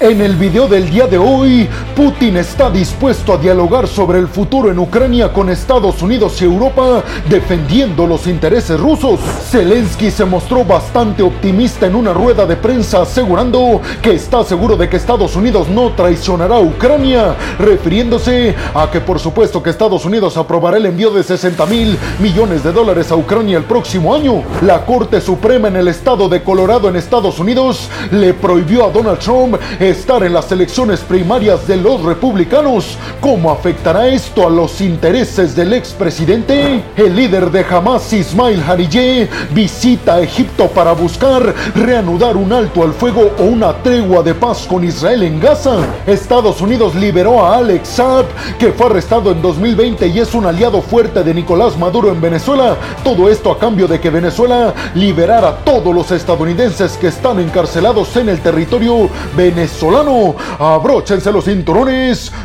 En el video del día de hoy, Putin está dispuesto a dialogar sobre el futuro en Ucrania con Estados Unidos y Europa, defendiendo los intereses rusos. Zelensky se mostró bastante optimista en una rueda de prensa, asegurando que está seguro de que Estados Unidos no traicionará a Ucrania, refiriéndose a que por supuesto que Estados Unidos aprobará el envío de 60 mil millones de dólares a Ucrania el próximo año. La Corte Suprema en el estado de Colorado en Estados Unidos le prohibió a Donald Trump estar en las elecciones primarias de republicanos. ¿Cómo afectará esto a los intereses del expresidente? El líder de Hamas, Ismail Haniyeh, visita Egipto para buscar reanudar un alto al fuego o una tregua de paz con Israel en Gaza. Estados Unidos liberó a Alex Saab, que fue arrestado en 2020 y es un aliado fuerte de Nicolás Maduro en Venezuela. Todo esto a cambio de que Venezuela liberara a todos los estadounidenses que están encarcelados en el territorio venezolano. Abróchense los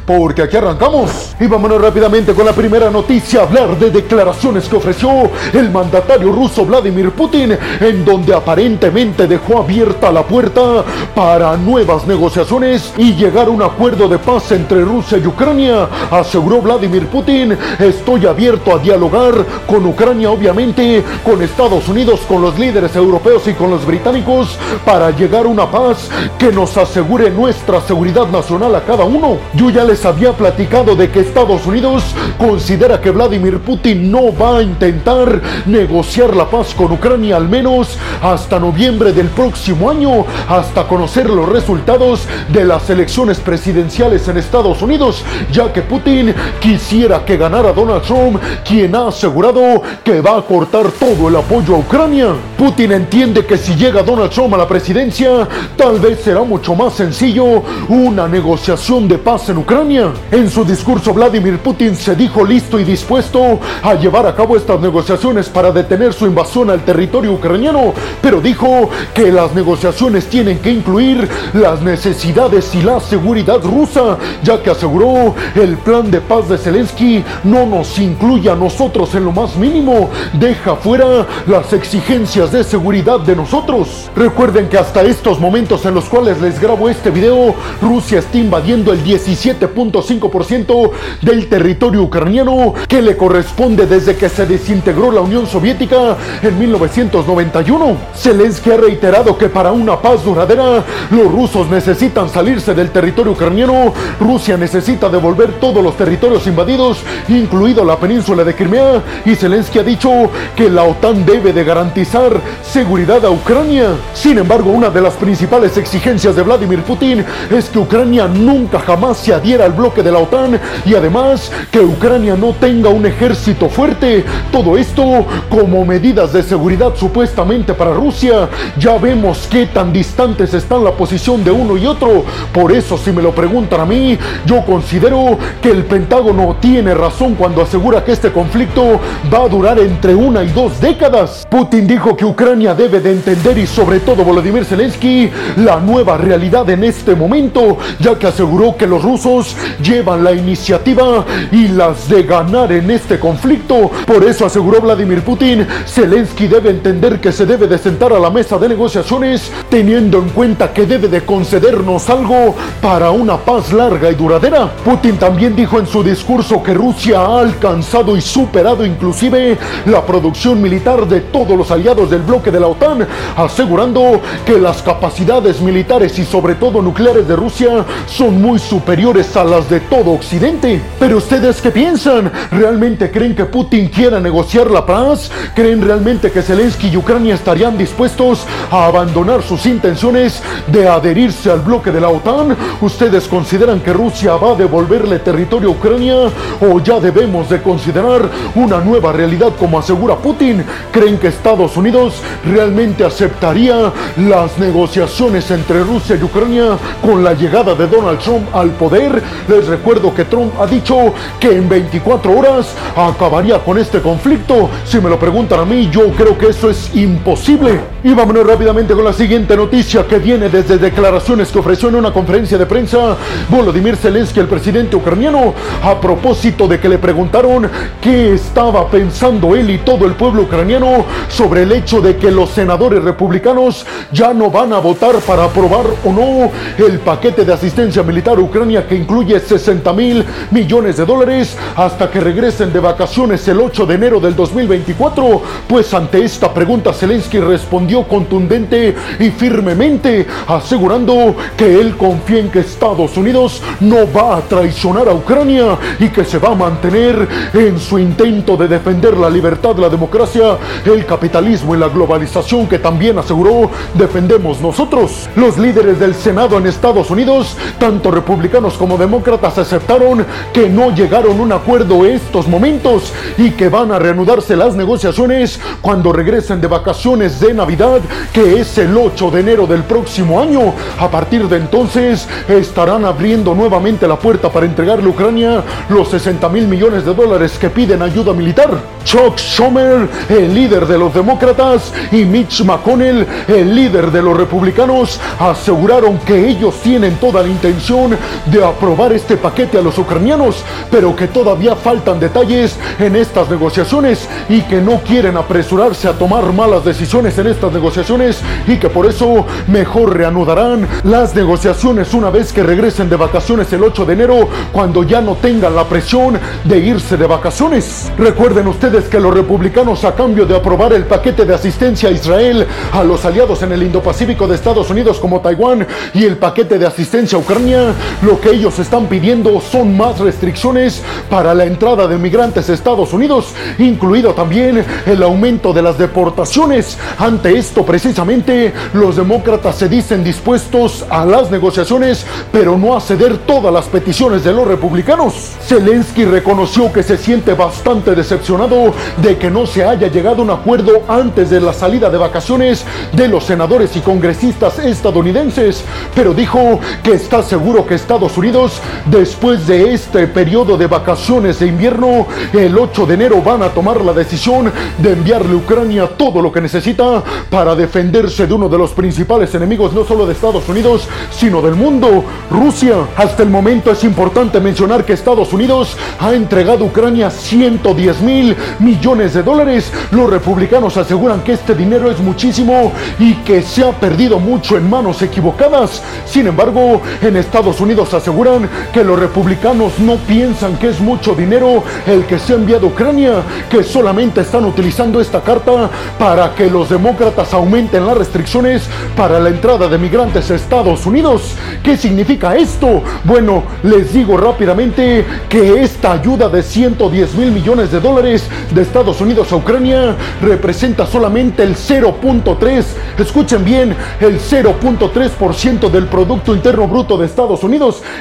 porque aquí arrancamos. Y vámonos rápidamente con la primera noticia, hablar de declaraciones que ofreció el mandatario ruso Vladimir Putin, en donde aparentemente dejó abierta la puerta para nuevas negociaciones y llegar a un acuerdo de paz entre Rusia y Ucrania. Aseguró Vladimir Putin, estoy abierto a dialogar con Ucrania, obviamente, con Estados Unidos, con los líderes europeos y con los británicos para llegar a una paz que nos asegure nuestra seguridad nacional a cada uno. Yo ya les había platicado de que Estados Unidos considera que Vladimir Putin no va a intentar negociar la paz con Ucrania al menos hasta noviembre del próximo año, hasta conocer los resultados de las elecciones presidenciales en Estados Unidos, ya que Putin quisiera que ganara Donald Trump, quien ha asegurado que va a cortar todo el apoyo a Ucrania. Putin entiende que si llega Donald Trump a la presidencia, tal vez será mucho más sencillo una negociación de paz en Ucrania. En su discurso, Vladimir Putin se dijo listo y dispuesto a llevar a cabo estas negociaciones para detener su invasión al territorio ucraniano, pero dijo que las negociaciones tienen que incluir las necesidades y la seguridad rusa, ya que aseguró el plan de paz de Zelensky no nos incluye a nosotros en lo más mínimo, deja fuera las exigencias de seguridad de nosotros. Recuerden que hasta estos momentos en los cuales les grabo este video, Rusia está invadiendo el 17.5% del territorio ucraniano que le corresponde desde que se desintegró la Unión Soviética en 1991. Zelensky ha reiterado que para una paz duradera, los rusos necesitan salirse del territorio ucraniano, Rusia necesita devolver todos los territorios invadidos, incluido la península de Crimea, y Zelensky ha dicho que la OTAN debe de garantizar seguridad a Ucrania. Sin embargo, una de las principales exigencias de Vladimir Putin es que Ucrania nunca jamás se adhiera al bloque de la OTAN y además que Ucrania no tenga un ejército fuerte. Todo esto como medidas de seguridad supuestamente para Rusia. Ya vemos qué tan distantes están la posición de uno y otro. Por eso si me lo preguntan a mí, yo considero que el Pentágono tiene razón cuando asegura que este conflicto va a durar entre una y dos décadas. Putin dijo que Ucrania debe de entender y sobre todo Volodymyr Zelensky la nueva realidad en este momento, ya que aseguró que los rusos llevan la iniciativa y las de ganar en este conflicto. Por eso aseguró Vladimir Putin, Zelensky debe entender que se debe de sentar a la mesa de negociaciones teniendo en cuenta que debe de concedernos algo para una paz larga y duradera. Putin también dijo en su discurso que Rusia ha alcanzado y superado inclusive la producción militar de todos los aliados del bloque de la OTAN, asegurando que las capacidades militares y sobre todo nucleares de Rusia son muy superiores a las de todo Occidente. Pero ustedes qué piensan? ¿Realmente creen que Putin quiera negociar la paz? ¿Creen realmente que Zelensky y Ucrania estarían dispuestos a abandonar sus intenciones de adherirse al bloque de la OTAN? ¿Ustedes consideran que Rusia va a devolverle territorio a Ucrania o ya debemos de considerar una nueva realidad como asegura Putin? ¿Creen que Estados Unidos realmente aceptaría las negociaciones entre Rusia y Ucrania con la llegada de Donald Trump al poder. Les recuerdo que Trump ha dicho que en 24 horas acabaría con este conflicto. Si me lo preguntan a mí, yo creo que eso es imposible. Y vámonos rápidamente con la siguiente noticia que viene desde declaraciones que ofreció en una conferencia de prensa Volodymyr Zelensky, el presidente ucraniano, a propósito de que le preguntaron qué estaba pensando él y todo el pueblo ucraniano sobre el hecho de que los senadores republicanos ya no van a votar para aprobar o no el paquete de asistencia militar Ucrania que incluye 60 mil millones de dólares hasta que regresen de vacaciones el 8 de enero del 2024. Pues ante esta pregunta Zelensky respondió contundente y firmemente asegurando que él confía en que Estados Unidos no va a traicionar a Ucrania y que se va a mantener en su intento de defender la libertad, la democracia, el capitalismo y la globalización que también aseguró defendemos nosotros. Los líderes del Senado en Estados Unidos, tanto republicanos como demócratas, aceptaron que no llegaron a un acuerdo estos momentos y que van a reanudarse las negociaciones cuando regresen de vacaciones de Navidad, que es el 8 de enero del próximo año. A partir de entonces estarán abriendo nuevamente la puerta para entregarle a Ucrania los 60 mil millones de dólares que piden ayuda militar. Chuck Schumer, el líder de los demócratas, y Mitch McConnell, el líder de los republicanos, aseguraron que ellos tienen toda la intención de aprobar este paquete a los ucranianos, pero que todavía faltan detalles en estas negociaciones y que no quieren apresurarse a tomar malas decisiones en estas negociaciones y que por eso mejor reanudarán las negociaciones una vez que regresen de vacaciones el 8 de enero cuando ya no tengan la presión de irse de vacaciones. Recuerden ustedes que los republicanos a cambio de aprobar el paquete de asistencia a Israel, a los aliados en el Indo-Pacífico de Estados Unidos como Taiwán y el paquete de asistencia a Ucrania, lo que ellos están pidiendo son más restricciones para la entrada de migrantes a Estados Unidos, incluido también el aumento de las deportaciones. Ante esto precisamente los demócratas se dicen dispuestos a las negociaciones, pero no a ceder todas las peticiones de los republicanos. Zelensky reconoció que se siente bastante decepcionado de que no se haya llegado a un acuerdo antes de la salida de vacaciones de los senadores y congresistas estadounidenses, pero dijo que está seguro que Estados Unidos, después de este periodo de vacaciones de invierno, el 8 de enero van a tomar la decisión de enviarle a Ucrania todo lo que necesita para defenderse de uno de los principales enemigos no solo de Estados Unidos, sino del mundo, Rusia. Hasta el momento es importante mencionar que Estados Unidos ha entregado a Ucrania 110 mil millones de dólares. Los republicanos aseguran que este dinero es muchísimo y que se ha perdido mucho en manos equivocadas. Sin embargo, en Estados Unidos aseguran que los republicanos no piensan que es mucho dinero el que se ha enviado a Ucrania, que solamente están utilizando esta carta para que los demócratas aumenten las restricciones para la entrada de migrantes a Estados Unidos. ¿Qué significa esto? Bueno, les digo rápidamente que esta ayuda de 110 mil millones de dólares de Estados Unidos a Ucrania representa solamente el 0.3, escuchen bien, el 0.3% del Producto Interno Bruto de Estados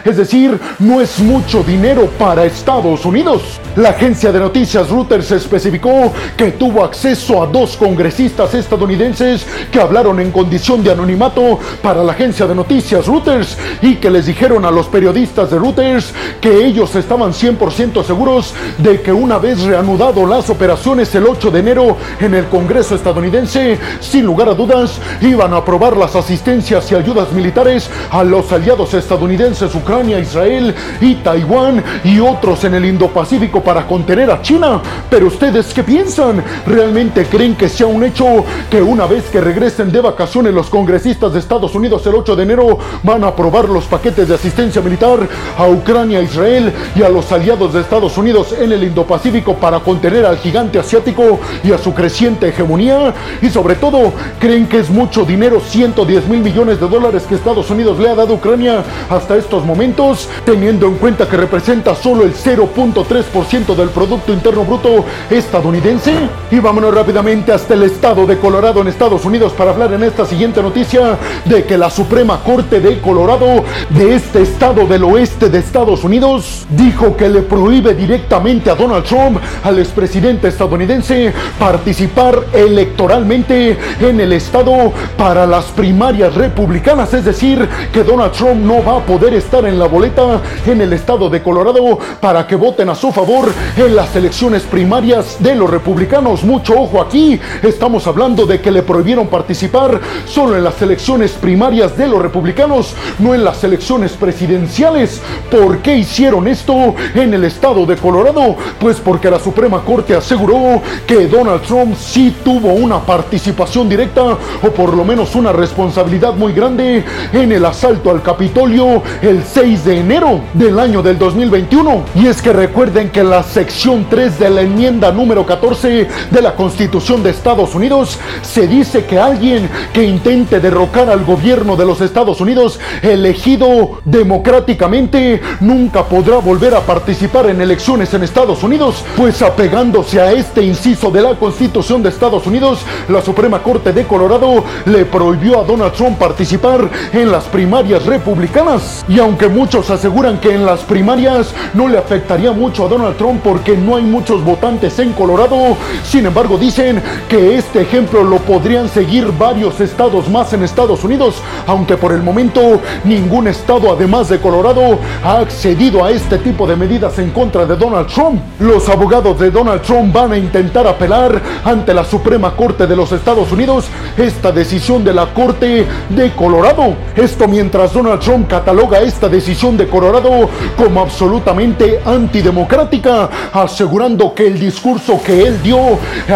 Es decir, no es mucho dinero para Estados Unidos. La agencia de noticias Reuters especificó que tuvo acceso a dos congresistas estadounidenses que hablaron en condición de anonimato para la agencia de noticias Reuters y que les dijeron a los periodistas de Reuters que ellos estaban 100% seguros de que una vez reanudado las operaciones el 8 de enero en el Congreso estadounidense, sin lugar a dudas, iban a aprobar las asistencias y ayudas militares a los aliados estadounidenses Ucrania, Israel y Taiwán y otros en el Indo-Pacífico para contener a China. Pero ustedes qué piensan? ¿Realmente creen que sea un hecho que una vez que regresen de vacaciones los congresistas de Estados Unidos el 8 de enero van a aprobar los paquetes de asistencia militar a Ucrania, Israel y a los aliados de Estados Unidos en el Indo-Pacífico para contener al gigante asiático y a su creciente hegemonía? Y sobre todo, ¿creen que es mucho dinero, 110 mil millones de dólares que Estados Unidos le ha dado a Ucrania hasta estos momentos, teniendo en cuenta que representa solo el 0.3% del Producto Interno Bruto estadounidense? Y vámonos rápidamente hasta el estado de Colorado en Estados Unidos para hablar en esta siguiente noticia de que la Suprema Corte de Colorado de este estado del oeste de Estados Unidos dijo que le prohíbe directamente a Donald Trump, al expresidente estadounidense, participar electoralmente en el estado para las primarias republicanas, es decir, que Donald Trump no va a poder poder estar en la boleta en el estado de Colorado para que voten a su favor en las elecciones primarias de los republicanos. Mucho ojo aquí, estamos hablando de que le prohibieron participar solo en las elecciones primarias de los republicanos, no en las elecciones presidenciales. ¿Por qué hicieron esto en el estado de Colorado? Pues porque la Suprema Corte aseguró que Donald Trump sí tuvo una participación directa o por lo menos una responsabilidad muy grande en el asalto al Capitolio el 6 de enero del año del 2021. Y es que recuerden que la sección 3 de la enmienda número 14 de la Constitución de Estados Unidos se dice que alguien que intente derrocar al gobierno de los Estados Unidos elegido democráticamente nunca podrá volver a participar en elecciones en Estados Unidos, pues apegándose a este inciso de la Constitución de Estados Unidos, la Suprema Corte de Colorado le prohibió a Donald Trump participar en las primarias republicanas. Y aunque muchos aseguran que en las primarias no le afectaría mucho a Donald Trump porque no hay muchos votantes en Colorado, sin embargo dicen que este ejemplo lo podrían seguir varios estados más en Estados Unidos, aunque por el momento ningún estado además de Colorado ha accedido a este tipo de medidas en contra de Donald Trump. Los abogados de Donald Trump van a intentar apelar ante la Suprema Corte de los Estados Unidos esta decisión de la Corte de Colorado. Esto mientras Donald Trump cataloga esta decisión de Colorado como absolutamente antidemocrática, asegurando que el discurso que él dio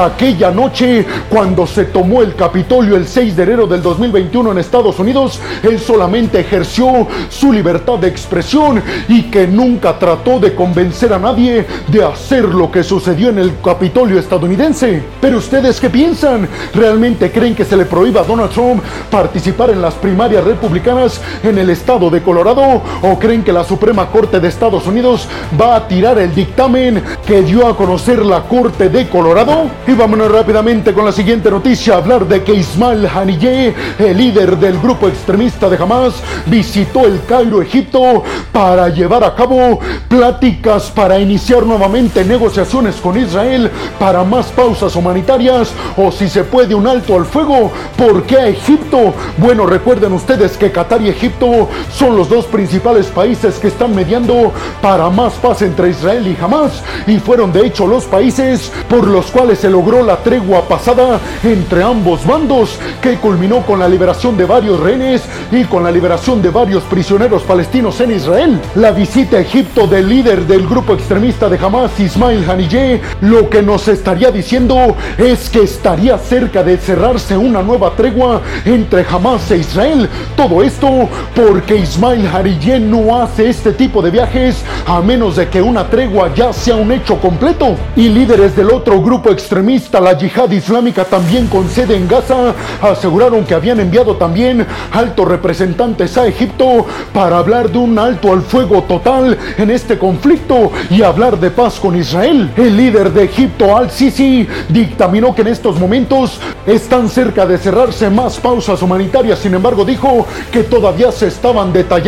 aquella noche cuando se tomó el Capitolio el 6 de enero del 2021 en Estados Unidos, él solamente ejerció su libertad de expresión y que nunca trató de convencer a nadie de hacer lo que sucedió en el Capitolio estadounidense. Pero ustedes qué piensan? ¿Realmente creen que se le prohíba a Donald Trump participar en las primarias republicanas en el estado de Colorado? ¿O creen que la Suprema Corte de Estados Unidos va a tirar el dictamen que dio a conocer la Corte de Colorado? Y vámonos rápidamente con la siguiente noticia, hablar de que Ismail Haniyeh, el líder del grupo extremista de Hamas, visitó el Cairo, Egipto, para llevar a cabo pláticas para iniciar nuevamente negociaciones con Israel para más pausas humanitarias o si se puede un alto al fuego. ¿Por qué a Egipto? Bueno, recuerden ustedes que Qatar y Egipto son los dos principales países que están mediando para más paz entre Israel y Hamas y fueron de hecho los países por los cuales se logró la tregua pasada entre ambos bandos que culminó con la liberación de varios rehenes y con la liberación de varios prisioneros palestinos en Israel. La visita a Egipto del líder del grupo extremista de Hamas, Ismail Haniyeh, lo que nos estaría diciendo es que estaría cerca de cerrarse una nueva tregua entre Hamas e Israel. Todo esto porque Ismail Haniyeh no hace este tipo de viajes a menos de que una tregua ya sea un hecho completo. Y líderes del otro grupo extremista, la yihad islámica, también con sede en Gaza, aseguraron que habían enviado también altos representantes a Egipto para hablar de un alto al fuego total en este conflicto y hablar de paz con Israel. El líder de Egipto, Al-Sisi, dictaminó que en estos momentos están cerca de cerrarse más pausas humanitarias, sin embargo dijo que todavía se estaban detallando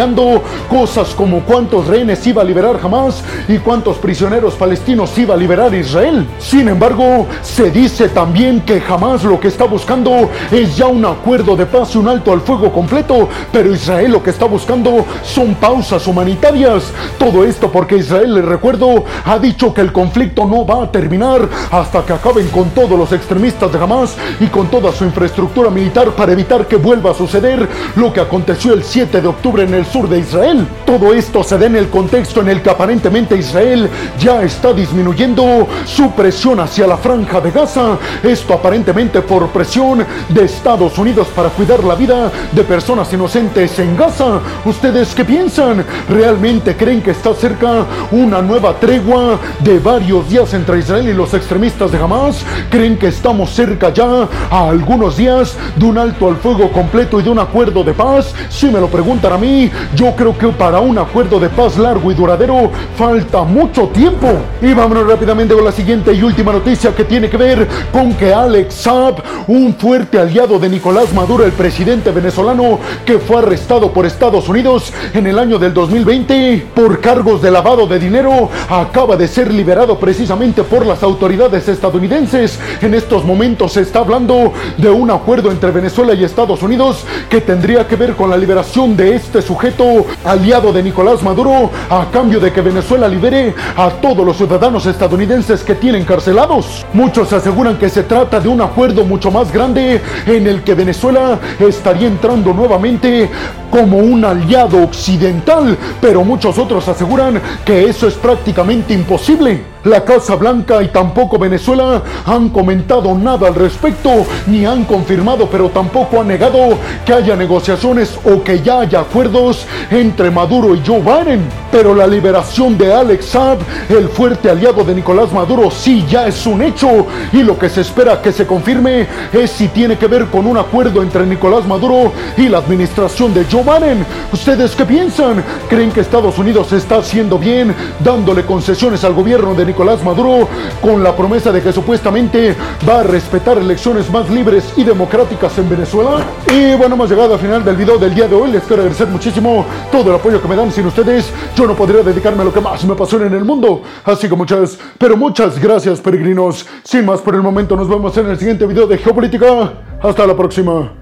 cosas como cuántos rehenes iba a liberar Hamas y cuántos prisioneros palestinos iba a liberar Israel. Sin embargo, se dice también que Hamas lo que está buscando es ya un acuerdo de paz y un alto al fuego completo, pero Israel lo que está buscando son pausas humanitarias. Todo esto porque Israel, les recuerdo, ha dicho que el conflicto no va a terminar hasta que acaben con todos los extremistas de Hamas y con toda su infraestructura militar para evitar que vuelva a suceder lo que aconteció el 7 de octubre en el sur de Israel. Todo esto se da en el contexto en el que aparentemente Israel ya está disminuyendo su presión hacia la franja de Gaza. Esto aparentemente por presión de Estados Unidos para cuidar la vida de personas inocentes en Gaza. ¿Ustedes qué piensan? ¿Realmente creen que está cerca una nueva tregua de varios días entre Israel y los extremistas de Hamas? ¿Creen que estamos cerca ya a algunos días de un alto al fuego completo y de un acuerdo de paz? Si me lo preguntan a mí, yo creo que para un acuerdo de paz largo y duradero falta mucho tiempo. Y vámonos rápidamente con la siguiente y última noticia que tiene que ver con que Alex Saab, un fuerte aliado de Nicolás Maduro, el presidente venezolano que fue arrestado por Estados Unidos en el año del 2020 por cargos de lavado de dinero, acaba de ser liberado precisamente por las autoridades estadounidenses. En estos momentos se está hablando de un acuerdo entre Venezuela y Estados Unidos que tendría que ver con la liberación de este sujeto aliado de Nicolás Maduro a cambio de que Venezuela libere a todos los ciudadanos estadounidenses que tienen encarcelados. Muchos aseguran que se trata de un acuerdo mucho más grande en el que Venezuela estaría entrando nuevamente como un aliado occidental, pero muchos otros aseguran que eso es prácticamente imposible. La Casa Blanca y tampoco Venezuela han comentado nada al respecto, ni han confirmado, pero tampoco han negado que haya negociaciones o que ya haya acuerdos entre Maduro y Joe Biden. Pero la liberación de Alex Saab, el fuerte aliado de Nicolás Maduro, sí ya es un hecho y lo que se espera que se confirme es si tiene que ver con un acuerdo entre Nicolás Maduro y la administración de Joe Biden. ¿Ustedes qué piensan? ¿Creen que Estados Unidos está haciendo bien dándole concesiones al gobierno de Nicolás Maduro con la promesa de que supuestamente va a respetar elecciones más libres y democráticas en Venezuela. Y bueno, hemos llegado al final del video del día de hoy. Les quiero agradecer muchísimo todo el apoyo que me dan. Sin ustedes, yo no podría dedicarme a lo que más me apasiona en el mundo. Así que muchas, pero muchas gracias, peregrinos. Sin más por el momento, nos vemos en el siguiente video de Geopolítica. Hasta la próxima.